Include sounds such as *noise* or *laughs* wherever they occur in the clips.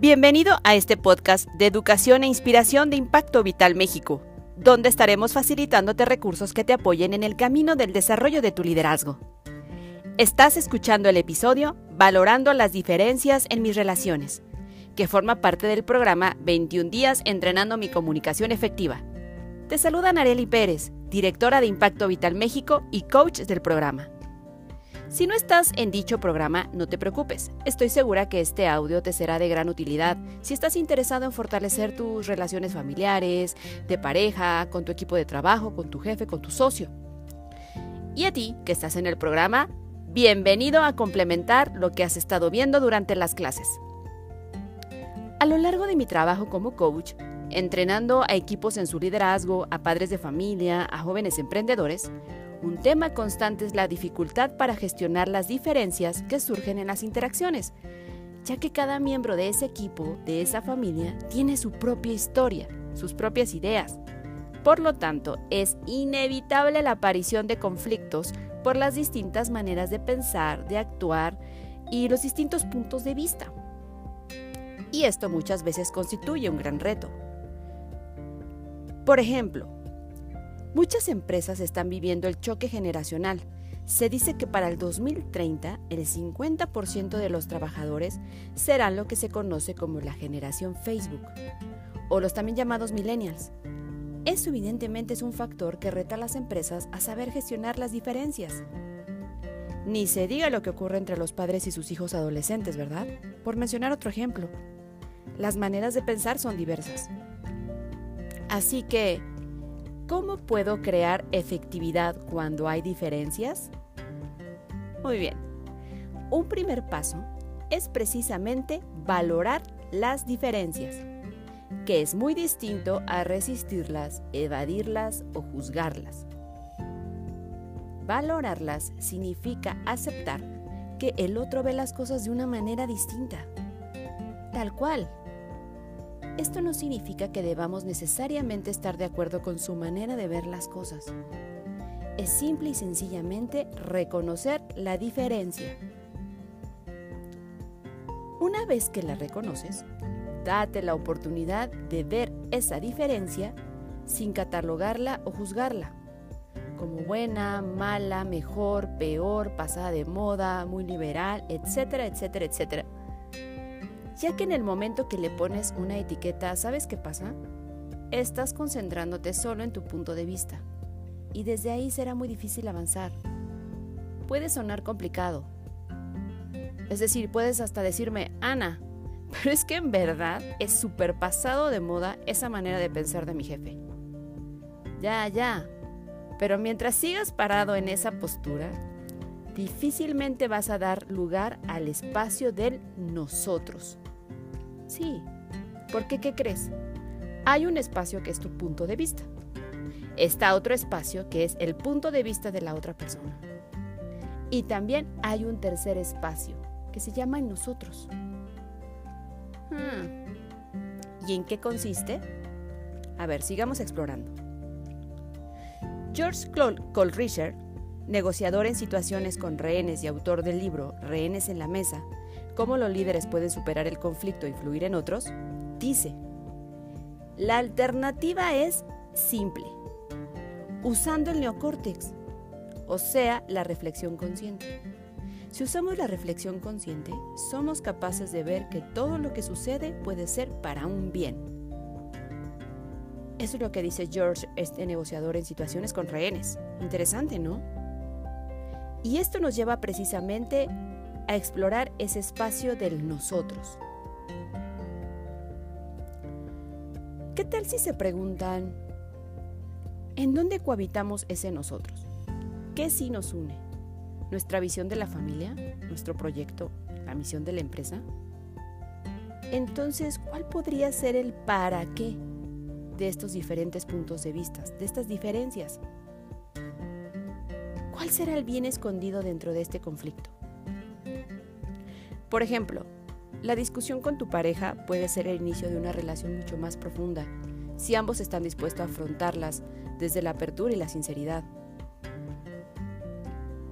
Bienvenido a este podcast de educación e inspiración de Impacto Vital México, donde estaremos facilitándote recursos que te apoyen en el camino del desarrollo de tu liderazgo. Estás escuchando el episodio Valorando las diferencias en mis relaciones, que forma parte del programa 21 días entrenando mi comunicación efectiva. Te saluda Nareli Pérez, directora de Impacto Vital México y coach del programa. Si no estás en dicho programa, no te preocupes. Estoy segura que este audio te será de gran utilidad si estás interesado en fortalecer tus relaciones familiares, de pareja, con tu equipo de trabajo, con tu jefe, con tu socio. Y a ti, que estás en el programa, bienvenido a complementar lo que has estado viendo durante las clases. A lo largo de mi trabajo como coach, entrenando a equipos en su liderazgo, a padres de familia, a jóvenes emprendedores, un tema constante es la dificultad para gestionar las diferencias que surgen en las interacciones, ya que cada miembro de ese equipo, de esa familia, tiene su propia historia, sus propias ideas. Por lo tanto, es inevitable la aparición de conflictos por las distintas maneras de pensar, de actuar y los distintos puntos de vista. Y esto muchas veces constituye un gran reto. Por ejemplo, Muchas empresas están viviendo el choque generacional. Se dice que para el 2030 el 50% de los trabajadores serán lo que se conoce como la generación Facebook o los también llamados millennials. Eso evidentemente es un factor que reta a las empresas a saber gestionar las diferencias. Ni se diga lo que ocurre entre los padres y sus hijos adolescentes, ¿verdad? Por mencionar otro ejemplo. Las maneras de pensar son diversas. Así que, ¿Cómo puedo crear efectividad cuando hay diferencias? Muy bien. Un primer paso es precisamente valorar las diferencias, que es muy distinto a resistirlas, evadirlas o juzgarlas. Valorarlas significa aceptar que el otro ve las cosas de una manera distinta, tal cual, esto no significa que debamos necesariamente estar de acuerdo con su manera de ver las cosas. Es simple y sencillamente reconocer la diferencia. Una vez que la reconoces, date la oportunidad de ver esa diferencia sin catalogarla o juzgarla, como buena, mala, mejor, peor, pasada de moda, muy liberal, etcétera, etcétera, etcétera ya que en el momento que le pones una etiqueta, ¿sabes qué pasa? Estás concentrándote solo en tu punto de vista y desde ahí será muy difícil avanzar. Puede sonar complicado. Es decir, puedes hasta decirme, Ana, *laughs* pero es que en verdad es súper pasado de moda esa manera de pensar de mi jefe. Ya, ya. Pero mientras sigas parado en esa postura, difícilmente vas a dar lugar al espacio del nosotros. Sí, porque ¿qué crees? Hay un espacio que es tu punto de vista. Está otro espacio que es el punto de vista de la otra persona. Y también hay un tercer espacio que se llama en nosotros. Hmm. ¿Y en qué consiste? A ver, sigamos explorando. George Colrisher, negociador en situaciones con rehenes y autor del libro Rehenes en la Mesa, cómo los líderes pueden superar el conflicto e influir en otros, dice, la alternativa es simple, usando el neocórtex, o sea, la reflexión consciente. Si usamos la reflexión consciente, somos capaces de ver que todo lo que sucede puede ser para un bien. Eso es lo que dice George, este negociador en situaciones con rehenes. Interesante, ¿no? Y esto nos lleva precisamente a explorar ese espacio del nosotros. ¿Qué tal si se preguntan, ¿en dónde cohabitamos ese nosotros? ¿Qué sí nos une? ¿Nuestra visión de la familia? ¿Nuestro proyecto? ¿La misión de la empresa? Entonces, ¿cuál podría ser el para qué de estos diferentes puntos de vista, de estas diferencias? ¿Cuál será el bien escondido dentro de este conflicto? Por ejemplo, la discusión con tu pareja puede ser el inicio de una relación mucho más profunda, si ambos están dispuestos a afrontarlas desde la apertura y la sinceridad.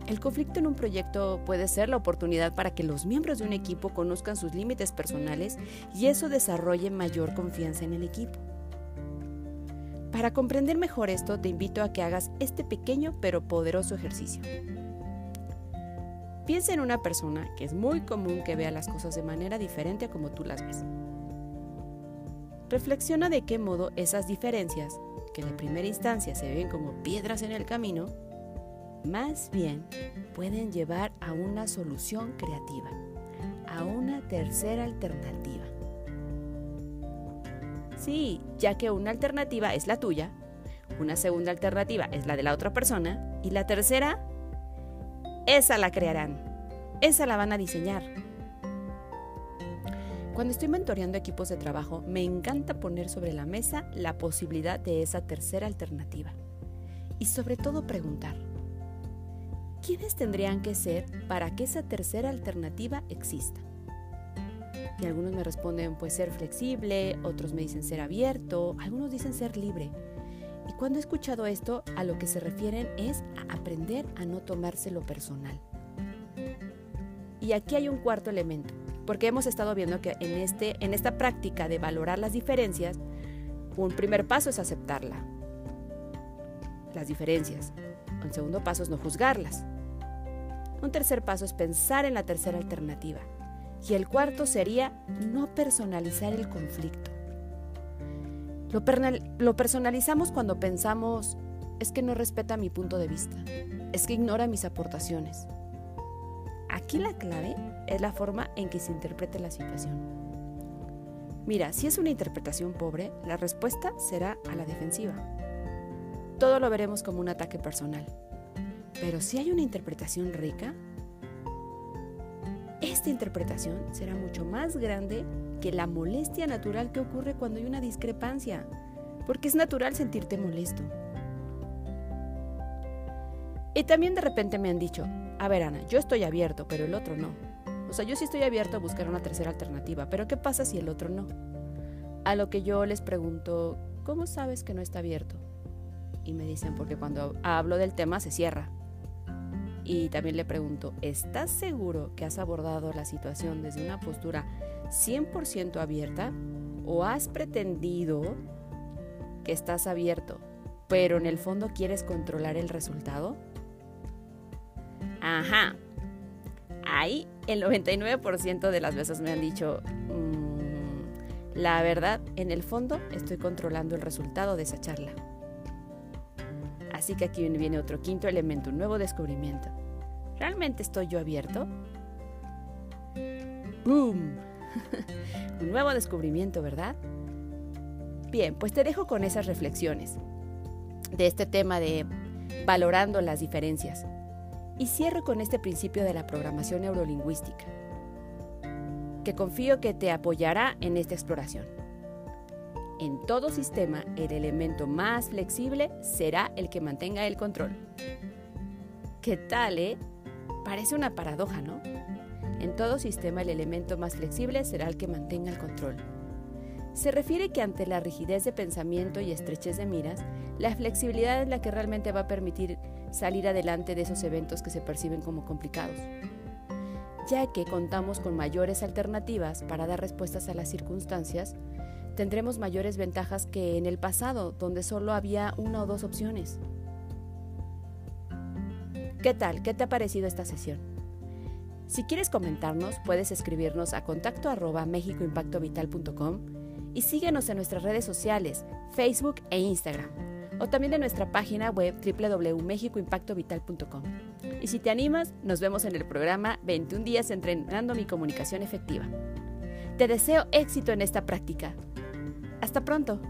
El conflicto en un proyecto puede ser la oportunidad para que los miembros de un equipo conozcan sus límites personales y eso desarrolle mayor confianza en el equipo. Para comprender mejor esto, te invito a que hagas este pequeño pero poderoso ejercicio. Piensa en una persona que es muy común que vea las cosas de manera diferente a como tú las ves. Reflexiona de qué modo esas diferencias, que de primera instancia se ven como piedras en el camino, más bien pueden llevar a una solución creativa, a una tercera alternativa. Sí, ya que una alternativa es la tuya, una segunda alternativa es la de la otra persona y la tercera esa la crearán. Esa la van a diseñar. Cuando estoy mentoreando equipos de trabajo, me encanta poner sobre la mesa la posibilidad de esa tercera alternativa. Y sobre todo preguntar, ¿quiénes tendrían que ser para que esa tercera alternativa exista? Y algunos me responden, pues ser flexible, otros me dicen ser abierto, algunos dicen ser libre. Y cuando he escuchado esto, a lo que se refieren es aprender a no tomárselo personal. Y aquí hay un cuarto elemento, porque hemos estado viendo que en, este, en esta práctica de valorar las diferencias, un primer paso es aceptarla, las diferencias. Un segundo paso es no juzgarlas. Un tercer paso es pensar en la tercera alternativa. Y el cuarto sería no personalizar el conflicto. Lo, personalizamos cuando pensamos, es que no respeta mi punto de vista, es que ignora mis aportaciones. Aquí la clave es la forma en que se interprete la situación. Mira, si es una interpretación pobre, la respuesta será a la defensiva. Todo lo veremos como un ataque personal. Pero si hay una interpretación rica, esta interpretación será mucho más grande que la molestia natural que ocurre cuando hay una discrepancia, porque es natural sentirte molesto. Y también de repente me han dicho, a ver Ana, yo estoy abierto, pero el otro no. O sea, yo sí estoy abierto a buscar una tercera alternativa, pero ¿qué pasa si el otro no? A lo que yo les pregunto, ¿cómo sabes que no está abierto? Y me dicen, porque cuando hablo del tema se cierra. Y también le pregunto, ¿estás seguro que has abordado la situación desde una postura 100% abierta o has pretendido que estás abierto, pero en el fondo quieres controlar el resultado? Ajá. Ahí el 99% de las veces me han dicho, mm, la verdad, en el fondo estoy controlando el resultado de esa charla. Así que aquí viene otro quinto elemento, un nuevo descubrimiento. ¿Realmente estoy yo abierto? ¡Boom! *laughs* un nuevo descubrimiento, ¿verdad? Bien, pues te dejo con esas reflexiones de este tema de valorando las diferencias. Y cierro con este principio de la programación neurolingüística, que confío que te apoyará en esta exploración. En todo sistema, el elemento más flexible será el que mantenga el control. ¿Qué tal, eh? Parece una paradoja, ¿no? En todo sistema el elemento más flexible será el que mantenga el control. Se refiere que ante la rigidez de pensamiento y estrechez de miras, la flexibilidad es la que realmente va a permitir salir adelante de esos eventos que se perciben como complicados, ya que contamos con mayores alternativas para dar respuestas a las circunstancias, tendremos mayores ventajas que en el pasado, donde solo había una o dos opciones. ¿Qué tal? ¿Qué te ha parecido esta sesión? Si quieres comentarnos, puedes escribirnos a contacto arroba mexicoimpactovital.com y síguenos en nuestras redes sociales, Facebook e Instagram, o también en nuestra página web www.mexicoimpactovital.com. Y si te animas, nos vemos en el programa 21 días entrenando mi comunicación efectiva. Te deseo éxito en esta práctica. Hasta pronto.